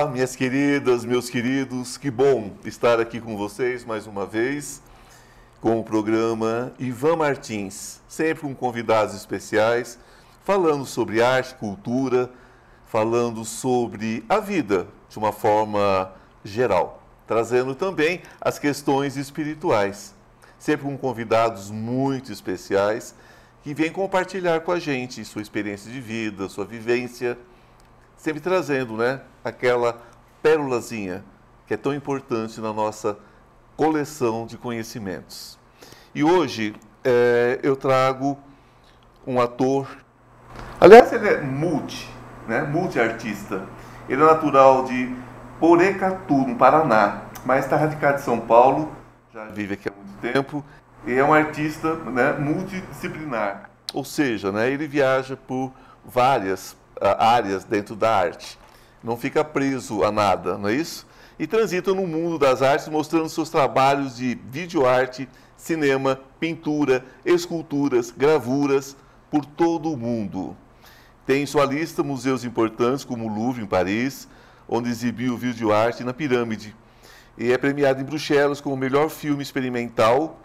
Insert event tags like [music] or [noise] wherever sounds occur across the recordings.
Olá, minhas queridas, meus queridos, que bom estar aqui com vocês mais uma vez com o programa Ivan Martins, sempre com convidados especiais, falando sobre arte, cultura, falando sobre a vida de uma forma geral, trazendo também as questões espirituais, sempre com convidados muito especiais que vêm compartilhar com a gente sua experiência de vida, sua vivência sempre trazendo né, aquela pérolazinha que é tão importante na nossa coleção de conhecimentos. E hoje é, eu trago um ator, aliás, ele é multi, né, multi-artista. Ele é natural de Porecatu, no Paraná, mas está radicado em São Paulo, já vive aqui há muito tempo, e é um artista né, multidisciplinar. Ou seja, né, ele viaja por várias áreas dentro da arte. Não fica preso a nada, não é isso? E transita no mundo das artes mostrando seus trabalhos de videoarte, cinema, pintura, esculturas, gravuras por todo o mundo. Tem em sua lista museus importantes como o Louvre, em Paris, onde exibiu videoarte na Pirâmide. E é premiado em Bruxelas como o melhor filme experimental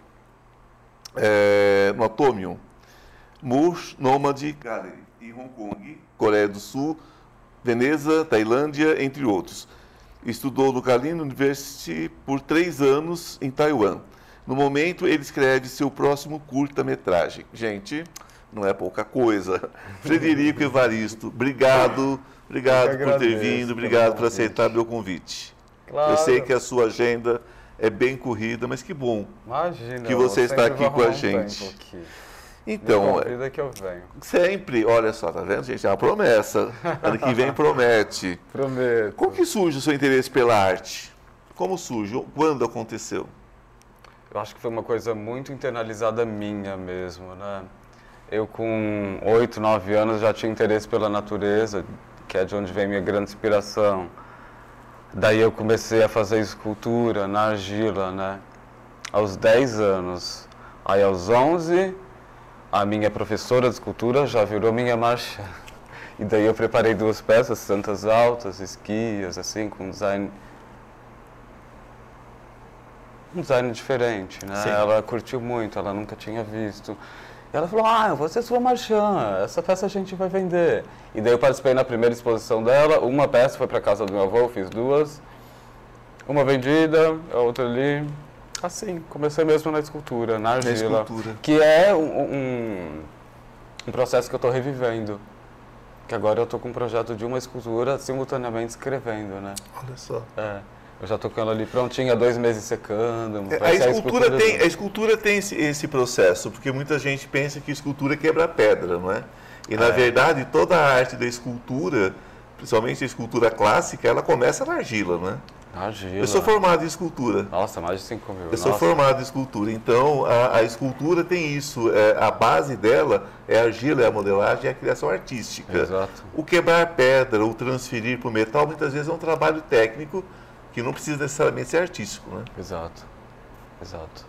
é, no Atomium. Moore Nomad Gallery, Hong Kong, Coreia do Sul, Veneza, Tailândia, entre outros. Estudou no Kalin University por três anos em Taiwan. No momento, ele escreve seu próximo curta-metragem. Gente, não é pouca coisa. [laughs] Frederico Evaristo, obrigado, obrigado por ter vindo, obrigado por aceitar meu convite. Claro. Eu sei que a sua agenda é bem corrida, mas que bom Imagina, que você está aqui com a gente. Então, vida que eu venho. Sempre, olha só, tá vendo, gente? É uma promessa. [laughs] Ano que vem promete. Prometo. Como que surge o seu interesse pela arte? Como surge? Quando aconteceu? Eu acho que foi uma coisa muito internalizada minha mesmo, né? Eu com oito, nove anos já tinha interesse pela natureza, que é de onde vem minha grande inspiração. Daí eu comecei a fazer escultura na argila, né? Aos 10 anos. Aí aos 11 a minha professora de escultura já virou minha marcha. E daí eu preparei duas peças, santas altas, esquias, assim, com design um design diferente, né? Sim. Ela curtiu muito, ela nunca tinha visto. E ela falou, ah, você é sua marchã, essa peça a gente vai vender. E daí eu participei na primeira exposição dela, uma peça foi para casa do meu avô, fiz duas. Uma vendida, a outra ali, Assim, comecei mesmo na escultura, na argila. Na escultura. Que é um, um, um processo que eu estou revivendo. Que agora eu estou com um projeto de uma escultura simultaneamente escrevendo, né? Olha só. É. Eu já estou com ela ali prontinha, dois meses secando. É, a, escultura a escultura tem, a escultura tem esse, esse, processo, porque muita gente pensa que escultura quebra pedra, não é? E na é. verdade, toda a arte da escultura, principalmente a escultura clássica, ela começa na argila, não é? Eu sou formado em escultura. Nossa, mais de 5 mil. Eu sou formado em escultura. Então, a, a escultura tem isso. É, a base dela é a argila, é a modelagem, é a criação artística. Exato. O quebrar pedra, ou transferir para o metal, muitas vezes é um trabalho técnico que não precisa necessariamente ser artístico, né? Exato. Exato.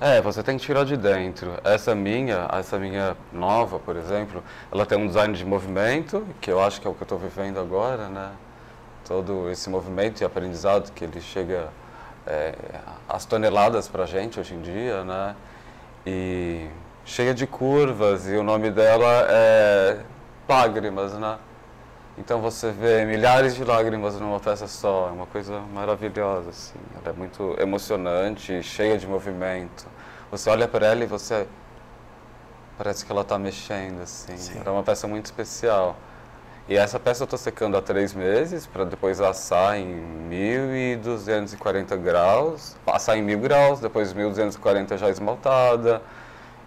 É, você tem que tirar de dentro. Essa minha, essa minha nova, por exemplo, ela tem um design de movimento, que eu acho que é o que eu estou vivendo agora, né? Todo esse movimento e aprendizado que ele chega é, às toneladas para a gente hoje em dia, né? E cheia de curvas e o nome dela é Lágrimas, né? Então você vê milhares de lágrimas numa peça só, é uma coisa maravilhosa, assim. Ela é muito emocionante, cheia de movimento. Você olha para ela e você parece que ela está mexendo, assim. Sim. É uma peça muito especial. E essa peça eu estou secando há três meses para depois assar em 1.240 graus, assar em 1.000 graus, depois 1.240 já esmaltada.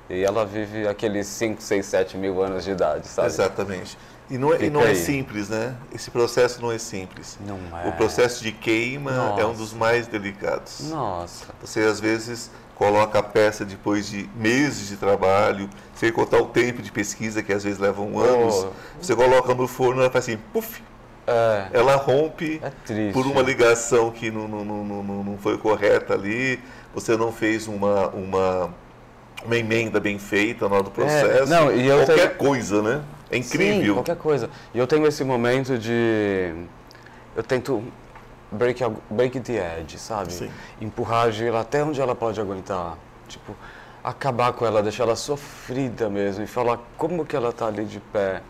E ela vive aqueles 5, 6, 7 mil anos de idade, sabe? Exatamente. E não, é, e não é simples, né? Esse processo não é simples. Não é. O processo de queima Nossa. é um dos mais delicados. Nossa. Você às vezes coloca a peça depois de meses de trabalho, sem contar o tempo de pesquisa, que às vezes levam anos. Oh. Você coloca no forno, ela faz assim, puf, é. ela rompe é por uma ligação que não, não, não, não, não foi correta ali, você não fez uma, uma, uma emenda bem feita na hora do é, processo. É, não, e qualquer tenho... coisa, né? É incrível. Sim, qualquer coisa. E eu tenho esse momento de eu tento break, break the edge, sabe? Sim. Empurrar a argila até onde ela pode aguentar. Tipo, acabar com ela, deixar ela sofrida mesmo e falar como que ela tá ali de pé.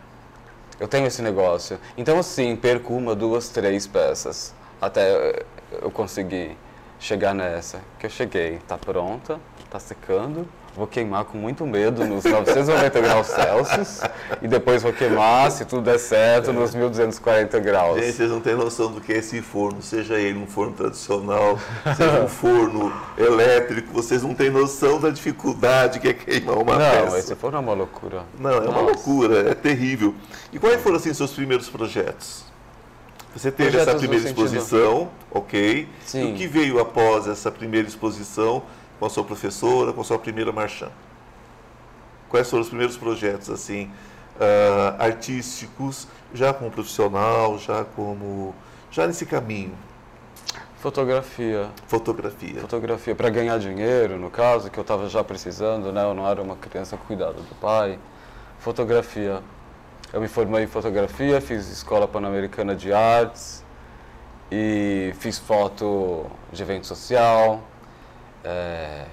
Eu tenho esse negócio. Então, assim, perco uma, duas, três peças até eu conseguir chegar nessa. Que eu cheguei, tá pronta, tá secando, vou queimar com muito medo nos 990 graus Celsius e depois vou queimar, se tudo der certo, nos 1240 graus. Gente, vocês não têm noção do que é esse forno, seja ele um forno tradicional, seja um forno elétrico, vocês não têm noção da dificuldade que é queimar uma não, peça. Não, esse forno é uma loucura. Não, é uma Nossa. loucura, é terrível. E quais foram, assim, seus primeiros projetos? Você teve Projetos essa primeira sentido- exposição, ok. Sim. E o que veio após essa primeira exposição com a sua professora, com a sua primeira marchand? Quais foram os primeiros projetos, assim, ah, artísticos, já como profissional, já como... já nesse caminho? Fotografia. Fotografia. Fotografia para ganhar dinheiro, no caso, que eu estava já precisando, né? Eu não era uma criança cuidada do pai. Fotografia. Eu me formei em fotografia, fiz escola pan-americana de artes e fiz foto de evento social. É,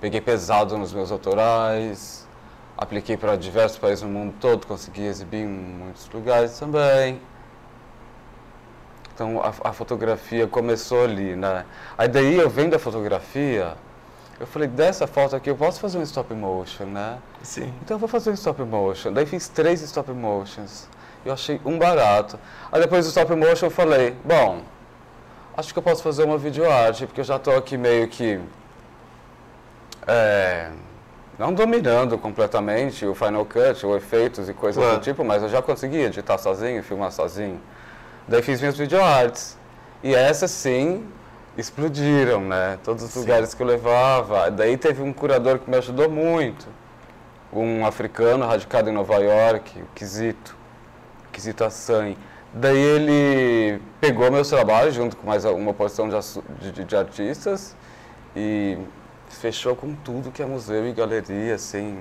peguei pesado nos meus autorais, apliquei para diversos países no mundo todo, consegui exibir em muitos lugares também. Então a, a fotografia começou ali, né? Aí daí eu vendo a fotografia, eu falei, dessa foto aqui eu posso fazer um stop motion, né? Sim. Então eu vou fazer um stop motion. Daí fiz três stop motions. Eu achei um barato. Aí depois do stop motion eu falei, bom, acho que eu posso fazer uma videoarte, porque eu já estou aqui meio que. é, não dominando completamente o Final Cut, ou efeitos e coisas Claro. do tipo, mas eu já consegui editar sozinho, filmar sozinho. Daí fiz minhas videoartes. E essas sim explodiram, né? Todos os Sim. lugares que eu levava. Daí teve um curador que me ajudou muito. Um africano radicado em Nova York, o Kizito. Kizito Assange. Daí ele pegou meus trabalhos junto com mais uma porção de, de- de- artistas e fechou com tudo que é museu e galeria, assim,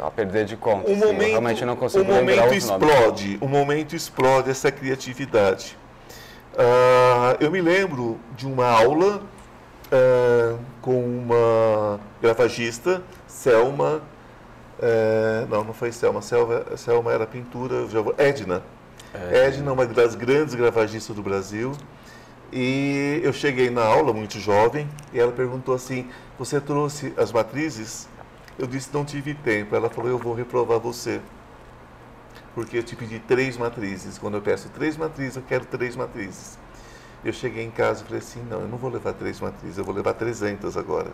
a- perder de conta. O assim. Eu momento, realmente não o consigo lembrar momento os nomes. explode, o momento explode essa criatividade. Ah, eu me lembro de uma aula ah, com uma gravagista, Selma, eh, não, não foi Selma, Selma, Selma era pintura, já vou- Edna. É, Edna, uma das grandes gravagistas do Brasil. E eu cheguei na aula, muito jovem, e ela perguntou assim: Você trouxe as matrizes? Eu disse: Não tive tempo. Ela falou: Eu vou reprovar você. Porque eu te pedi três matrizes. Quando eu peço três matrizes, eu quero três matrizes. Eu cheguei em casa e falei assim: Não, eu não vou levar três matrizes, eu vou levar 300 agora.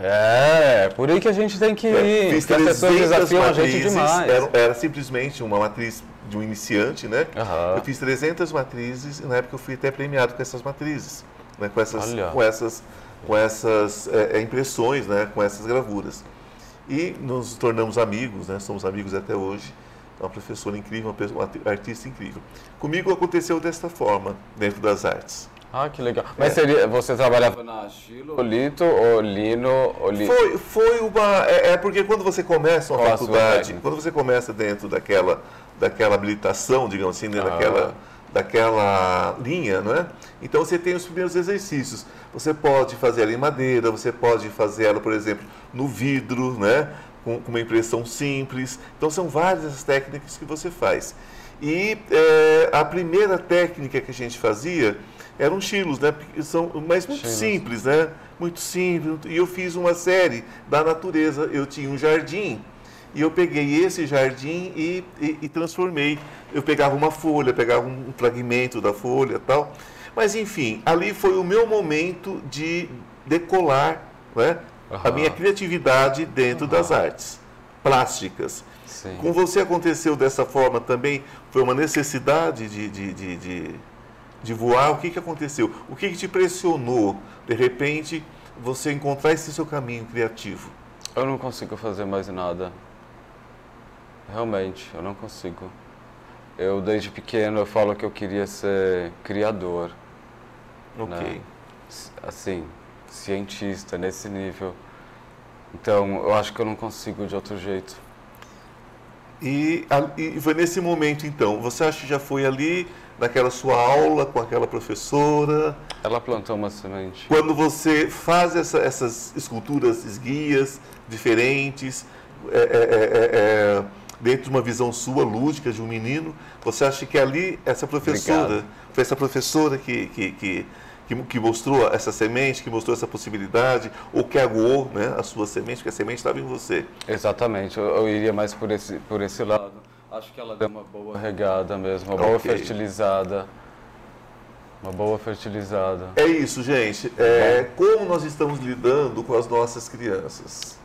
É, por aí que a gente tem que É, ir. Fiz que as pessoas 300 desafiam a gente matrizes, demais. Era, era simplesmente uma matriz de um iniciante, né? Aham. Eu fiz 300 matrizes e na época eu fui até premiado com essas matrizes, né? com essas, Olha. com essas, com essas é, é, impressões, né? com essas gravuras. E nos tornamos amigos, né? somos amigos até hoje. É uma professora incrível, uma, pessoa- uma artista incrível. Comigo aconteceu desta forma, dentro das artes. Ah, que legal. Mas É. seria, você trabalhava na Chilo, Olito, Olino, Oli... Foi, foi uma. É, é porque quando você começa uma Qual faculdade, quando você começa dentro daquela, daquela habilitação, digamos assim, dentro Ah. daquela, daquela linha, não é? Então você tem os primeiros exercícios. Você pode fazer ela em madeira, você pode fazer ela, por exemplo, no vidro, né? Com, com uma impressão simples. Então são várias as técnicas que você faz. E é, a primeira técnica que a gente fazia eram estilos, né? São, mas muito Estilos. simples, né? Muito simples. E eu fiz uma série da natureza. Eu tinha um jardim e eu peguei esse jardim e, e, e transformei. Eu pegava uma folha, pegava um fragmento da folha tal. Mas enfim, ali foi o meu momento de decolar né? A Aham. minha criatividade dentro das artes plásticas. Sim. Com você aconteceu dessa forma também? Foi uma necessidade de, de, de, de, de voar? O que, que aconteceu? O que, que te pressionou, de repente, você encontrar esse seu caminho criativo? Eu não consigo fazer mais nada. Realmente, eu não consigo. Eu, desde pequeno, eu falo que eu queria ser criador. Ok. Né? Assim, cientista, nesse nível. Então, eu acho que eu não consigo de outro jeito. E, e foi nesse momento, então, você acha que já foi ali naquela sua aula com aquela professora. Ela plantou uma semente. Quando você faz essa, essas esculturas esguias, diferentes, é, é, é, é, dentro de uma visão sua, lúdica, de um menino, você acha que ali, essa professora, Obrigado. foi essa professora que, que, que, que, que mostrou essa semente, que mostrou essa possibilidade, ou que aguou né, a sua semente, porque a semente estava em você. Exatamente, eu, eu iria mais por esse, por esse lado. Acho que ela deu uma boa regada mesmo, uma boa Ok. fertilizada. Uma boa fertilizada. É isso, gente. É, como nós estamos lidando com as nossas crianças?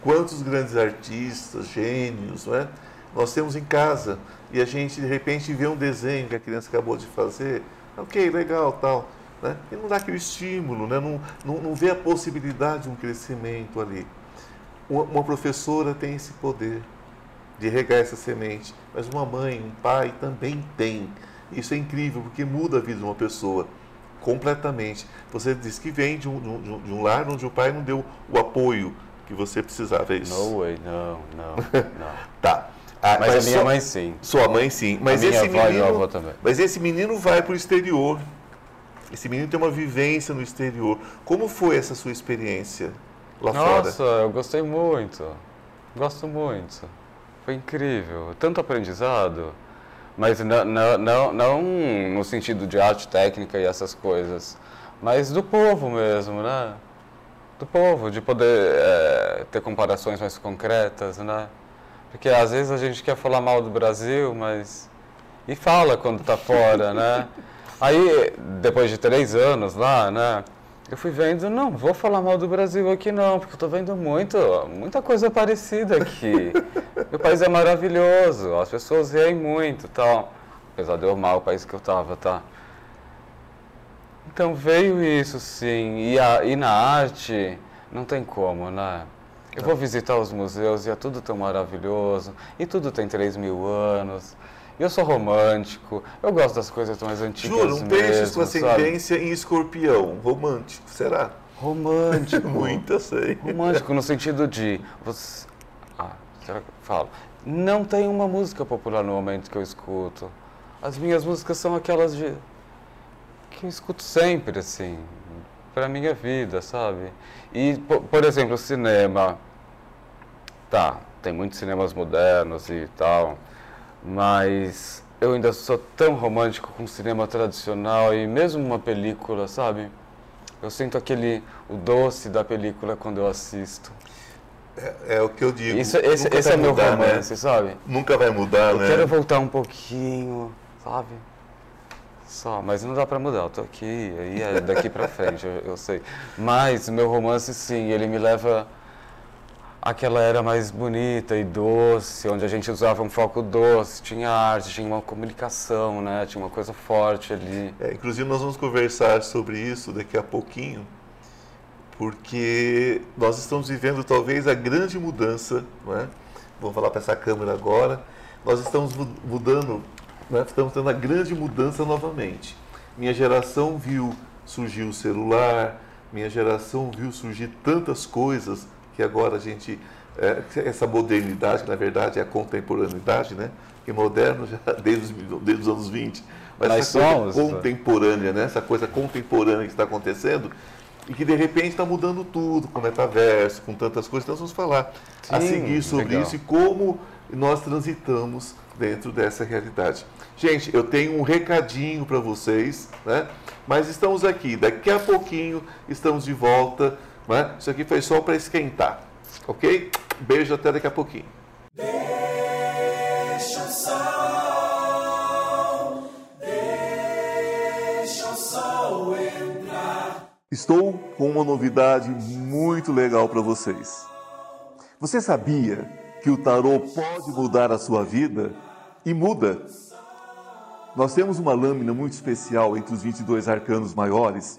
Quantos grandes artistas, gênios, não é? nós temos em casa e a gente de repente vê um desenho que a criança acabou de fazer, ok, legal, tal, né? e não dá aquele estímulo, né? não, não, não vê a possibilidade de um crescimento ali. Uma, uma professora tem esse poder de regar essa semente, mas uma mãe, um pai também tem. Isso é incrível porque muda a vida de uma pessoa completamente. Você diz que vem de um, de um- de um lar onde o pai não deu o apoio que você precisava, é isso? No way, não, não, [laughs] não. Tá. Ah, Mas, a minha só- mãe sim. Sua mãe sim. Mas a minha esse avó e menino. avô também. Mas esse menino vai para o exterior. Esse menino tem uma vivência no exterior. Como foi essa sua experiência lá Nossa, fora? eu gostei muito. Gosto muito. Foi incrível. Tanto aprendizado. Mas não, não, não, no sentido de arte técnica e essas coisas. Mas do povo mesmo, né? Do povo, de poder eh, ter comparações mais concretas, né? Porque às vezes a gente quer falar mal do Brasil, mas. E fala quando tá fora, né? [laughs] Aí, depois de três anos lá, né? Eu fui vendo, não, vou falar mal do Brasil aqui não, porque eu tô vendo muito, muita coisa parecida aqui. [laughs] o país é maravilhoso, as pessoas riem muito e tal. Apesar de eu amar o país que eu tava, tá? Então veio isso sim, e, a, e na arte não tem como, né? Eu vou visitar os museus e é tudo tão maravilhoso, e tudo tem 3 mil anos. Eu sou romântico, eu gosto das coisas mais antigas Juro, um peixe com ascendência em escorpião. Romântico, será? Romântico. [laughs] Muito, eu sei. Romântico no sentido de. Você... Ah, será que eu falo? Não tem uma música popular no momento que eu escuto. As minhas músicas são aquelas de. que eu escuto sempre, assim. Pra minha vida, sabe? E, po- por exemplo, o cinema. Tá, tem muitos cinemas modernos e tal. Mas eu ainda sou tão romântico com o cinema tradicional e mesmo uma película, sabe? Eu sinto aquele o doce da película quando eu assisto. É, é o que eu digo. Isso, esse esse é meu mudar, né? romance, sabe? Nunca vai mudar, Eu né? quero voltar um pouquinho, sabe? Só, mas não dá pra mudar, eu tô aqui, aí é daqui pra frente, eu, eu sei. Mas meu romance, sim, ele me leva àquela era mais bonita e doce, onde a gente usava um foco doce, tinha arte, tinha uma comunicação, né? Tinha uma coisa forte ali. É, inclusive, nós vamos conversar sobre isso daqui a pouquinho, porque nós estamos vivendo talvez a grande mudança, não é? Vamos falar para essa câmera agora. Nós estamos mu- mudando, né? estamos tendo a grande mudança novamente. Minha geração viu surgir o celular, minha geração viu surgir tantas coisas que agora a gente. é, essa modernidade, que na verdade é a contemporaneidade, né? Que moderno já [laughs] desde os, desde os anos 20. Mas Nós essa coisa somos, né? contemporânea, né? Essa coisa contemporânea que está acontecendo e que de repente está mudando tudo, com metaverso, com tantas coisas. Então nós vamos falar a Sim, seguir sobre legal. isso e como nós transitamos dentro dessa realidade. Gente, eu tenho um recadinho para vocês, né? Mas estamos aqui, daqui a pouquinho estamos de volta, né? Isso aqui foi só para esquentar, ok? Beijo até daqui a pouquinho. Deixa o sol, deixa o sol entrar. Estou com uma novidade muito legal para vocês. Você sabia que o tarô pode mudar a sua vida? E muda. Nós temos uma lâmina muito especial entre os 22 arcanos maiores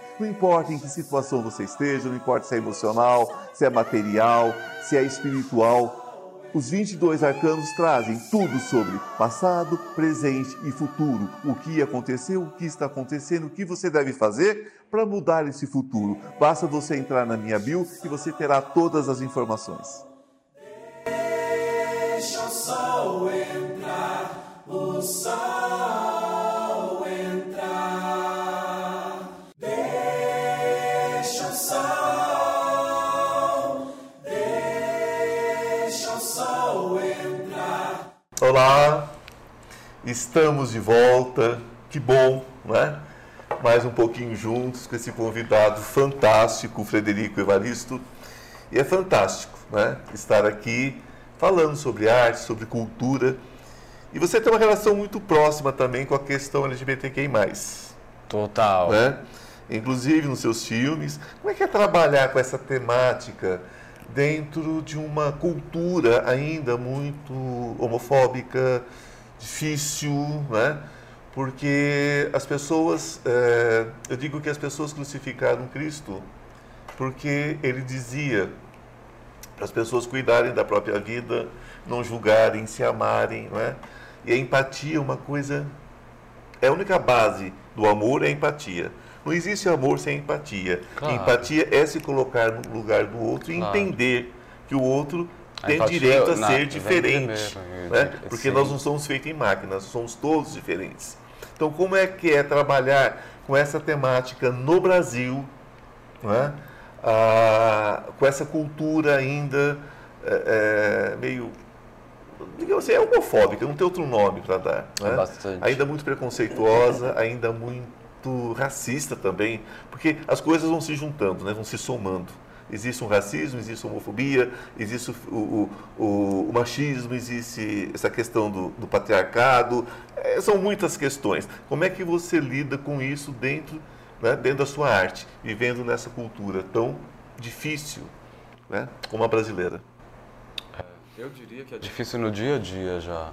Não importa em que situação você esteja, não importa se é emocional, se é material, se é espiritual, os 22 arcanos trazem tudo sobre passado, presente e futuro. O que aconteceu, o que está acontecendo, o que você deve fazer para mudar esse futuro. Basta você entrar na minha bio e você terá todas as informações. Deixa o sol entrar, o sol estamos de volta. Que bom, não é? Mais um pouquinho juntos com esse convidado fantástico, Frederico Evaristo. E é fantástico, né? Estar aqui falando sobre arte, sobre cultura. E você tem uma relação muito próxima também com a questão LGBTQI+. Total. Né? Inclusive nos seus filmes. Como é que é trabalhar com essa temática dentro de uma cultura ainda muito homofóbica, difícil, né? Porque as pessoas, é, eu digo que as pessoas crucificaram Cristo porque ele dizia para as pessoas cuidarem da própria vida, não julgarem, se amarem, não é? E a empatia é uma coisa, é a única base do amor é a empatia. Não existe amor sem empatia. Claro. Empatia é se colocar no lugar do outro e Claro. entender que o outro tem direito a ser diferente. né? Porque nós não somos feitos em máquinas, somos todos diferentes. Então, como é que é trabalhar com essa temática no Brasil, não é? Ah, com essa cultura ainda é, é, meio, digamos assim, é homofóbica, não tem outro nome para dar. não é? Ainda muito preconceituosa, ainda muito racista também, porque as coisas vão se juntando, né? vão se somando. Existe um racismo, existe homofobia, existe o, o- o- o machismo, existe essa questão do, do patriarcado, eh, são muitas questões. Como é que você lida com isso dentro, né, dentro da sua arte, vivendo nessa cultura tão difícil né, como a brasileira? Eu diria que é difícil no dia a dia já,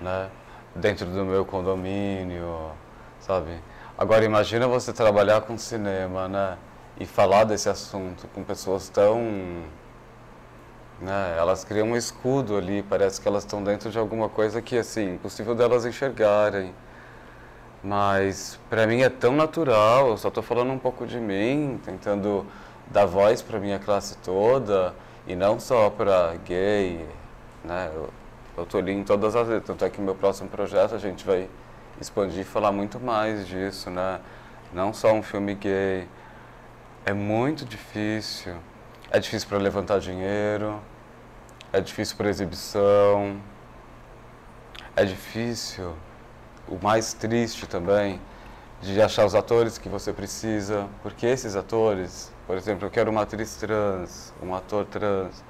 né? Dentro do meu condomínio, sabe? Agora imagina você trabalhar com cinema, né? E falar desse assunto com pessoas tão, né? Elas criam um escudo ali, parece que elas estão dentro de alguma coisa que assim, impossível delas enxergarem. Mas para mim é tão natural, eu só estou falando um pouco de mim, tentando dar voz para minha classe toda e não só para gay, né? Eu, tô ali em todas as letras, tanto é que meu próximo projeto a gente vai expandir e falar muito mais disso, né? Não só um filme gay. É muito difícil. É difícil para levantar dinheiro, é difícil para exibição, é difícil o mais triste também de achar os atores que você precisa, porque esses atores, por exemplo, eu quero uma atriz trans, um ator trans,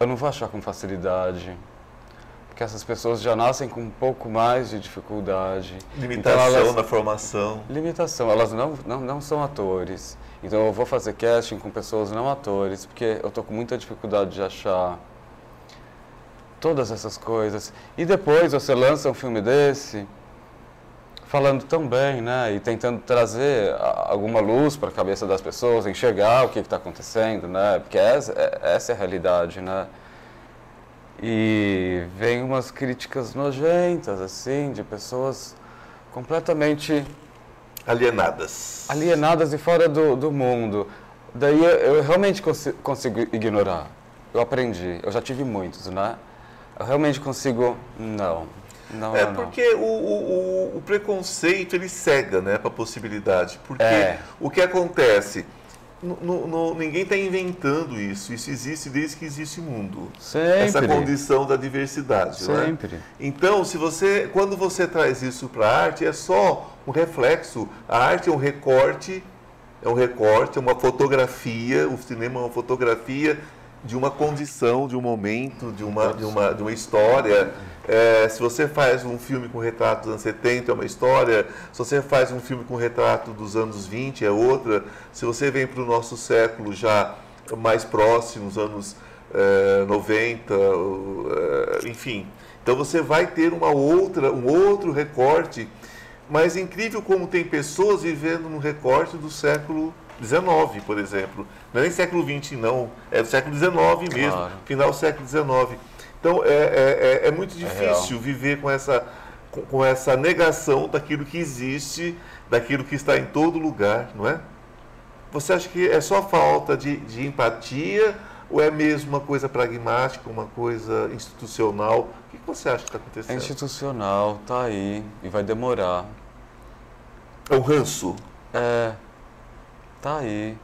eu não vou achar com facilidade, porque essas pessoas já nascem com um pouco mais de dificuldade. Limitação Então, elas- na formação. Limitação, elas não, não, não são atores. Então eu vou fazer casting com pessoas não atores, porque eu tô com muita dificuldade de achar todas essas coisas. E depois você lança um filme desse, falando tão bem, né? E tentando trazer alguma luz para a cabeça das pessoas, enxergar o que está acontecendo, né? Porque essa, é- essa é a realidade, né? E vem umas críticas nojentas, assim, de pessoas completamente Alienadas. alienadas e fora do, do mundo. Daí eu, eu realmente consi- consigo ignorar. Eu aprendi. Eu já tive muitos, né? Eu realmente consigo. Não. Não, É não, não. porque o, o, o- o preconceito ele cega né, para a possibilidade. Porque É. o que acontece? No- no- ninguém está inventando isso. Isso existe desde que existe mundo. Sempre. Essa condição da diversidade. não é? Sempre. Então, se você, quando você traz isso para a arte, é só um reflexo. A arte é um recorte, é um recorte, é uma fotografia. O cinema é uma fotografia de uma condição, de um momento, de uma, de uma, de uma história. É, se você faz um filme com retrato dos anos 70, é uma história. Se você faz um filme com retrato dos anos 20, é outra. Se você vem para o nosso século já mais próximo, os anos eh, 90, o, eh, enfim. Então você vai ter uma outra, um outro recorte Mas é incrível como tem pessoas vivendo no recorte do século XIX, por exemplo. Não é nem século XX, não. É do século XIX mesmo, Claro. final do século XIX. Então é, é, é- é muito real. difícil viver com essa, com, essa negação daquilo que existe, daquilo que está em todo lugar, não é? Você acha que é só falta de, de empatia ou é mesmo uma coisa pragmática, uma coisa institucional? O que você acha que está É acontecendo? institucional, tá aí e vai demorar. É o ranço. É, tá aí.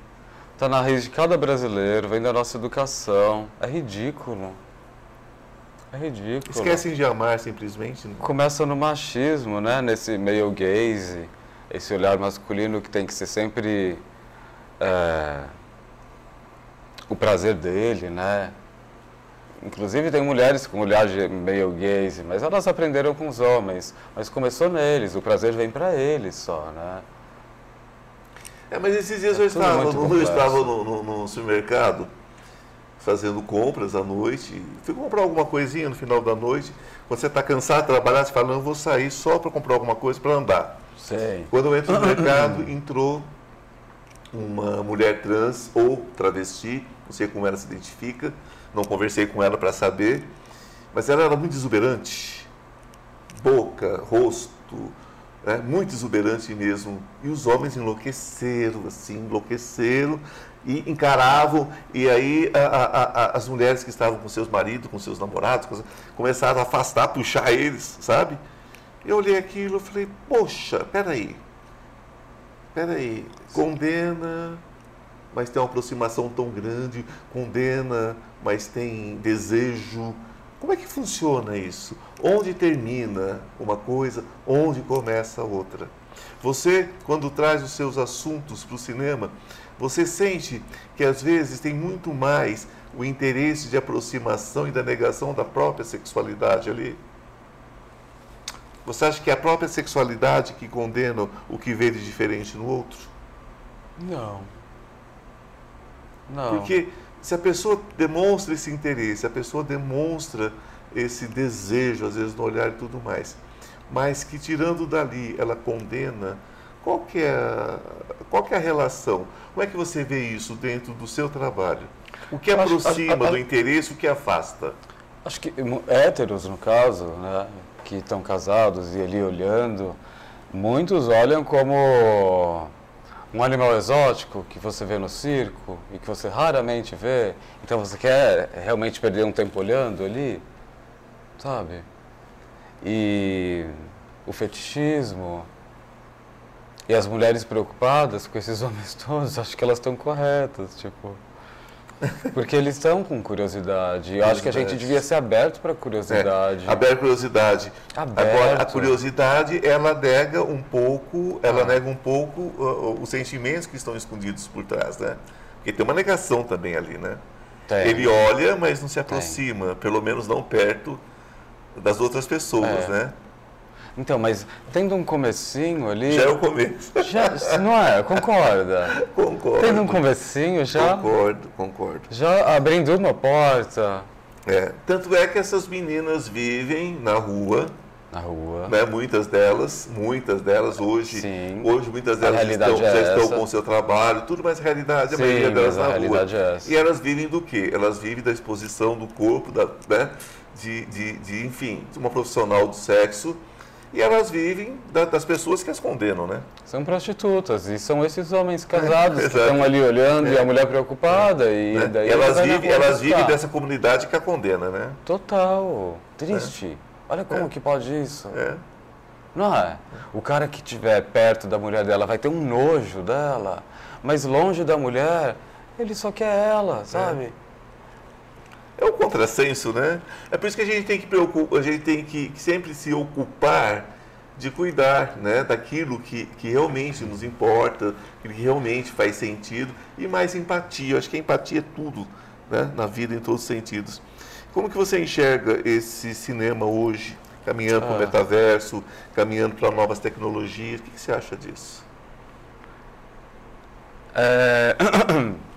Tá na raiz de cada brasileiro, vem da nossa educação. É ridículo. É ridículo. Esquecem de amar simplesmente. né? Começa no machismo, né? Nesse male gaze, esse olhar masculino que tem que ser sempre é, o prazer dele, né? Inclusive tem mulheres com olhar de male gaze, mas elas aprenderam com os homens. Mas começou neles, o prazer vem pra eles só, né? É, mas esses dias É eu estava, eu estava no, no- no supermercado fazendo compras à noite. Fui comprar alguma coisinha no final da noite. Quando você está cansado de trabalhar, você fala, não, eu vou sair só para comprar alguma coisa para andar. Sei. Quando eu entro no mercado, entrou uma mulher trans ou travesti, não sei como ela se identifica, não conversei com ela para saber, mas ela era muito exuberante. Boca, rosto, né, muito exuberante mesmo. E os homens enlouqueceram, assim, enlouqueceram e encaravam. E aí a- a- a- as mulheres que estavam com seus maridos, com seus namorados, com- começaram a afastar, puxar eles, sabe? Eu olhei aquilo e falei, poxa, peraí. Peraí, condena, mas tem uma aproximação tão grande, condena, mas tem desejo. Como é que funciona isso? Onde termina uma coisa, onde começa a outra? Você, quando traz os seus assuntos para o cinema, você sente que às vezes tem muito mais o interesse de aproximação e da negação da própria sexualidade ali? Você acha que é a própria sexualidade que condena o que vê de diferente no outro? Não. Não. Porque se a pessoa demonstra esse interesse, a pessoa demonstra esse desejo, às vezes no olhar e tudo mais, mas que tirando dali ela condena, qual que é, a- qual que é a relação? Como é que você vê isso dentro do seu trabalho? O que acho- aproxima a- a- do interesse, o que afasta? Acho que héteros, no caso, né, que estão casados e ali olhando, muitos olham como um animal exótico que você vê no circo e que você raramente vê. Então você quer realmente perder um tempo olhando ali, sabe? E o fetichismo e as mulheres preocupadas com esses [laughs] homens todos, acho que elas estão corretas, tipo. Porque eles estão com curiosidade. Eu acho que a gente devia ser aberto para curiosidade. É, aberta curiosidade. Aberto. Agora, a curiosidade, ela nega um pouco, ela Ah. nega um pouco uh, uh, os sentimentos que estão escondidos por trás, né? Porque tem uma negação também ali, né? Tem. Ele olha, mas não se aproxima, pelo menos não perto das outras pessoas, É. né? Então, mas tendo um comecinho ali. Já é o começo. já- não é? Concorda? concordo. Tendo um comecinho já. Concordo, concordo. Já abrindo uma porta É. Tanto é que essas meninas vivem na rua, na rua. né? Muitas delas, muitas delas hoje, Sim. hoje muitas A delas estão, é já estão com o seu trabalho, tudo, mas a realidade, a Sim, maioria delas a na rua. é essa. E elas vivem do quê? Elas vivem da exposição do corpo, da, né? de, de, de, enfim, de uma profissional do sexo, e elas vivem da- das pessoas que as condenam, né? São prostitutas e são esses homens casados [laughs] que exato. estão ali olhando e É. a mulher preocupada e Né? daí E elas vivem, elas vivem dessa comunidade que a condena, né? Total. Triste. Olha como É. que pode isso. É. Não é? O cara que estiver perto da mulher dela vai ter um nojo dela, mas longe da mulher, ele só quer ela, sabe? É um contrassenso, né? É por isso que a gente tem que a gente tem que sempre se ocupar de cuidar, né, daquilo que, que realmente nos importa, que realmente faz sentido e mais empatia. Eu acho que a empatia é tudo, né, na vida em todos os sentidos. Como que você enxerga esse cinema hoje, caminhando para o Ah. metaverso, caminhando para novas tecnologias? O que, que você acha disso? É... [clears throat]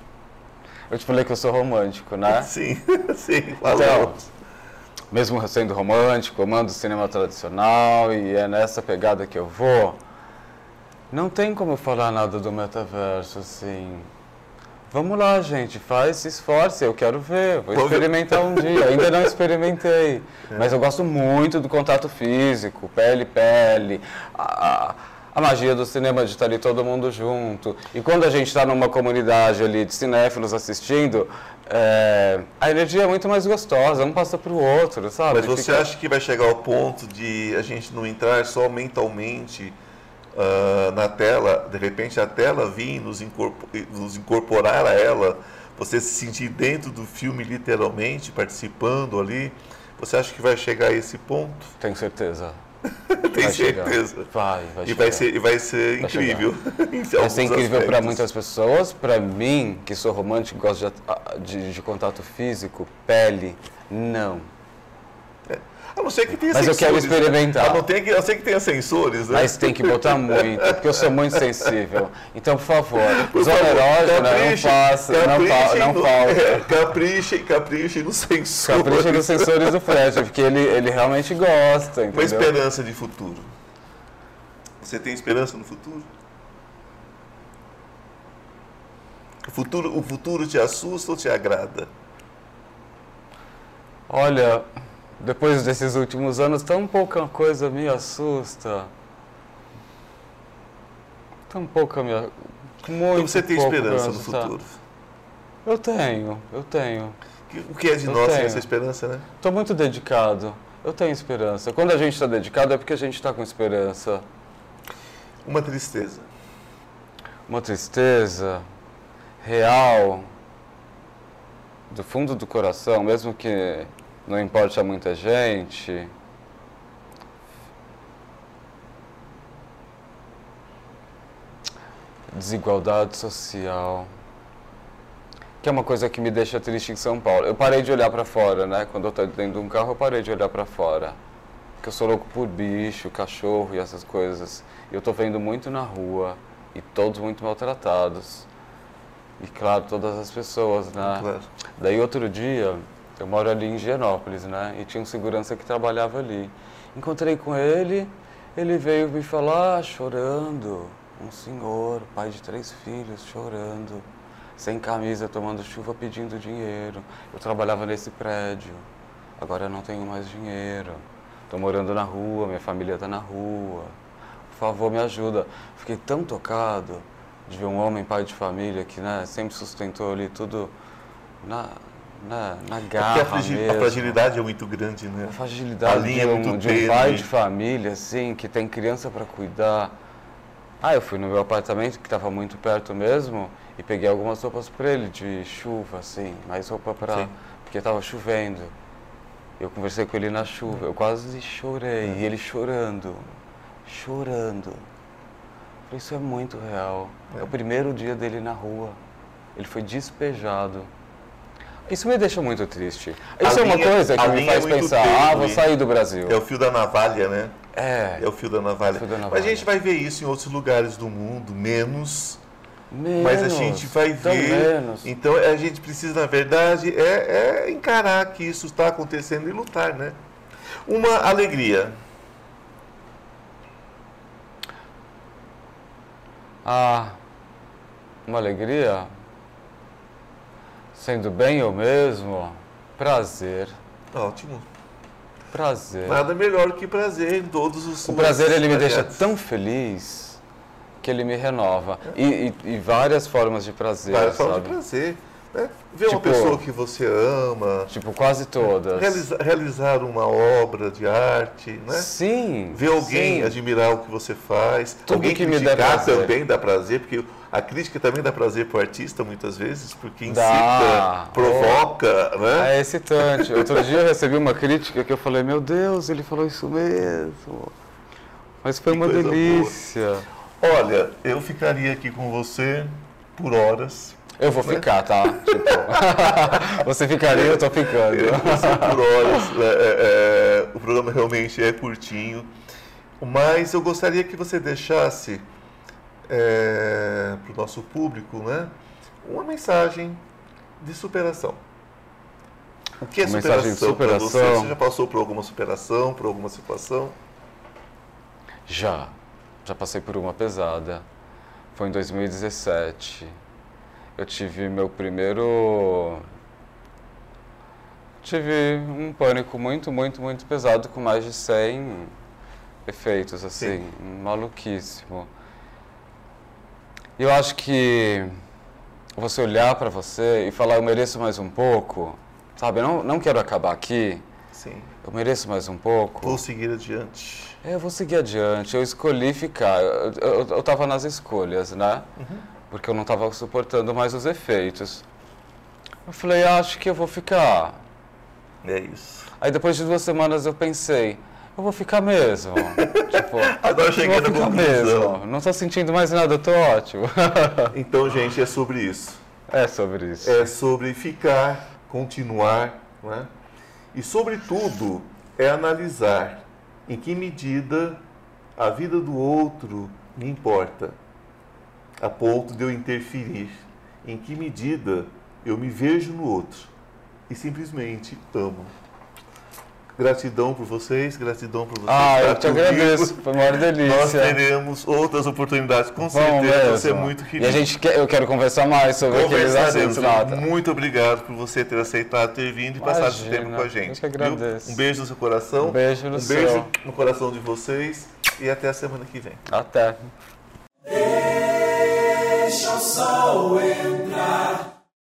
Eu te falei que eu sou romântico, né? [laughs] Sim, [laughs] sim, Então, falamos. mesmo sendo romântico, amando o cinema tradicional e é nessa pegada que eu vou, não tem como falar nada do metaverso, assim. Vamos lá, gente, faz, se esforce, eu quero ver, vou experimentar um dia. [laughs] Ainda não experimentei, mas eu gosto muito do contato físico, pele pele, a, a magia do cinema de estar ali todo mundo junto. E quando a gente está numa comunidade ali de cinéfilos assistindo, é, a energia é muito mais gostosa, um passa para o outro, sabe? Mas você Fica... acha que vai chegar ao ponto de a gente não entrar só mentalmente uh, na tela, de repente a tela vir nos, incorpor nos incorporar a ela, você se sentir dentro do filme literalmente, participando ali? Você acha que vai chegar a esse ponto? Tenho certeza. [laughs] Tem certeza. Vai, vai e vai ser, e vai ser vai incrível. [laughs] vai ser incrível para muitas pessoas. Para mim, que sou romântico, gosto de, de, de contato físico, pele, não. A não ser que tenha Mas sensores. eu quero experimentar. A não ter que, a não ser que tenha sensores, né? Mas tem que botar muito, porque eu sou muito sensível. Então, por favor, [laughs] por zona erógena, não faça, não, fa não falta. É, [laughs] capriche, capriche nos sensores. Capriche nos sensores do Fred, porque ele, ele realmente gosta, entendeu? Uma esperança de futuro. Você tem esperança no futuro? O futuro, o futuro te assusta ou te agrada? Olha, depois desses últimos anos, tão pouca coisa me assusta. Tão pouca me muito Então você tem esperança no futuro? Eu tenho, eu tenho. O que é de eu nós essa esperança, né? Estou muito dedicado. Eu tenho esperança. Quando a gente está dedicado é porque a gente está com esperança. Uma tristeza. Uma tristeza real, do fundo do coração, mesmo que não importa muita gente. Desigualdade social. Que é uma coisa que me deixa triste em São Paulo. Eu parei de olhar para fora, né? Quando eu estou dentro de um carro, eu parei de olhar para fora. Porque eu sou louco por bicho, cachorro e essas coisas. E eu estou vendo muito na rua e todos muito maltratados. E claro, todas as pessoas, né? Claro. Daí outro dia, eu moro ali em Higienópolis, né? E tinha um segurança que trabalhava ali. Encontrei com ele, ele veio me falar chorando. Um senhor, pai de três filhos, chorando, sem camisa, tomando chuva, pedindo dinheiro. Eu trabalhava nesse prédio, agora não tenho mais dinheiro. Estou morando na rua, minha família está na rua. Por favor, me ajuda. Fiquei tão tocado de ver um homem, pai de família, que né, sempre sustentou ali tudo na, na, na garra a, fragil, a, fragilidade é muito grande, né? A fragilidade a linha de, um, é muito de um pai de família, assim, que tem criança para cuidar. Ah, eu fui no meu apartamento, que estava muito perto mesmo, e peguei algumas roupas para ele, de chuva, assim, mais roupa para... Porque estava chovendo. Eu conversei com ele na chuva, eu quase chorei, é. e ele chorando, chorando. Falei, isso é muito real. É. é o primeiro dia dele na rua. Ele foi despejado. Isso me deixa muito triste. Isso a é uma linha, coisa que me faz é pensar, tênue. ah, vou sair do Brasil. É o fio da navalha, né? É. É o fio da navalha. Fio da navalha. Mas a gente vai ver isso em outros lugares do mundo, menos. Menos, mas a gente vai ver. Menos. Então a gente precisa, na verdade, é, é encarar que isso está acontecendo e lutar, né? Uma alegria. Ah, uma alegria? Sendo bem eu mesmo, prazer. Ótimo. Prazer. Nada melhor que prazer em todos os O prazer ele me deixa tão feliz que ele me renova. E, e, e, várias formas de prazer. Várias formas de prazer. Né? Ver tipo, uma pessoa que você ama. Tipo, quase todas. Realizar, realizar uma obra de arte, né? Sim. Ver alguém sim. admirar o que você faz. Tudo alguém que me dá prazer. também dá prazer, porque a crítica também dá prazer para o artista muitas vezes, porque incita, dá. provoca, oh. né? É excitante. Outro dia eu recebi uma crítica que eu falei, meu Deus, ele falou isso mesmo. Mas foi que uma delícia. Boa. Olha, eu ficaria aqui com você por horas eu vou né? ficar, tá? Tipo, [laughs] você ficaria, eu tô ficando. Eu por horas. É, é, é, o programa realmente é curtinho. Mas eu gostaria que você deixasse é, para o nosso público né, uma mensagem de superação. O que é Uma mensagem de superação você? superação. Você já passou por alguma superação, por alguma situação? Já. Já passei por uma pesada. Foi em 2017. Eu tive meu primeiro. Tive um pânico muito, muito, muito pesado, com mais de 100 efeitos, assim, maluquíssimo. Eu acho que você olhar para você e falar, eu mereço mais um pouco, sabe? Eu não, não quero acabar aqui, Sim. eu mereço mais um pouco. Vou seguir adiante. É, eu vou seguir adiante. Eu escolhi ficar. Eu, eu, eu tava nas escolhas, né? Porque eu não tava suportando mais os efeitos. Eu falei, acho que eu vou ficar. É isso. Aí depois de duas semanas eu pensei, eu vou ficar mesmo. [laughs] tipo, Agora cheguei na conclusão. mesmo. Não tô sentindo mais nada, eu tô ótimo. [laughs] Então, gente, é sobre isso. é sobre isso. É sobre ficar, continuar, não é? E, sobretudo, é analisar em que medida a vida do outro me importa, a ponto de eu interferir. Em que medida eu me vejo no outro e simplesmente amo. Gratidão por vocês, gratidão por vocês. Ah, eu estar te agradeço. Foi uma Nós delícia. teremos outras oportunidades, com Vamos certeza. Você é muito E querido. a gente quer, eu quero conversar mais sobre aqueles assuntos lá. Muito obrigado por você ter aceitado, ter vindo e passado esse Imagina, tempo com a gente. eu que agradeço. Um beijo no seu coração. Um beijo no Um beijo seu. no coração de vocês e até a semana que vem. Até. Deixa o sol entrar.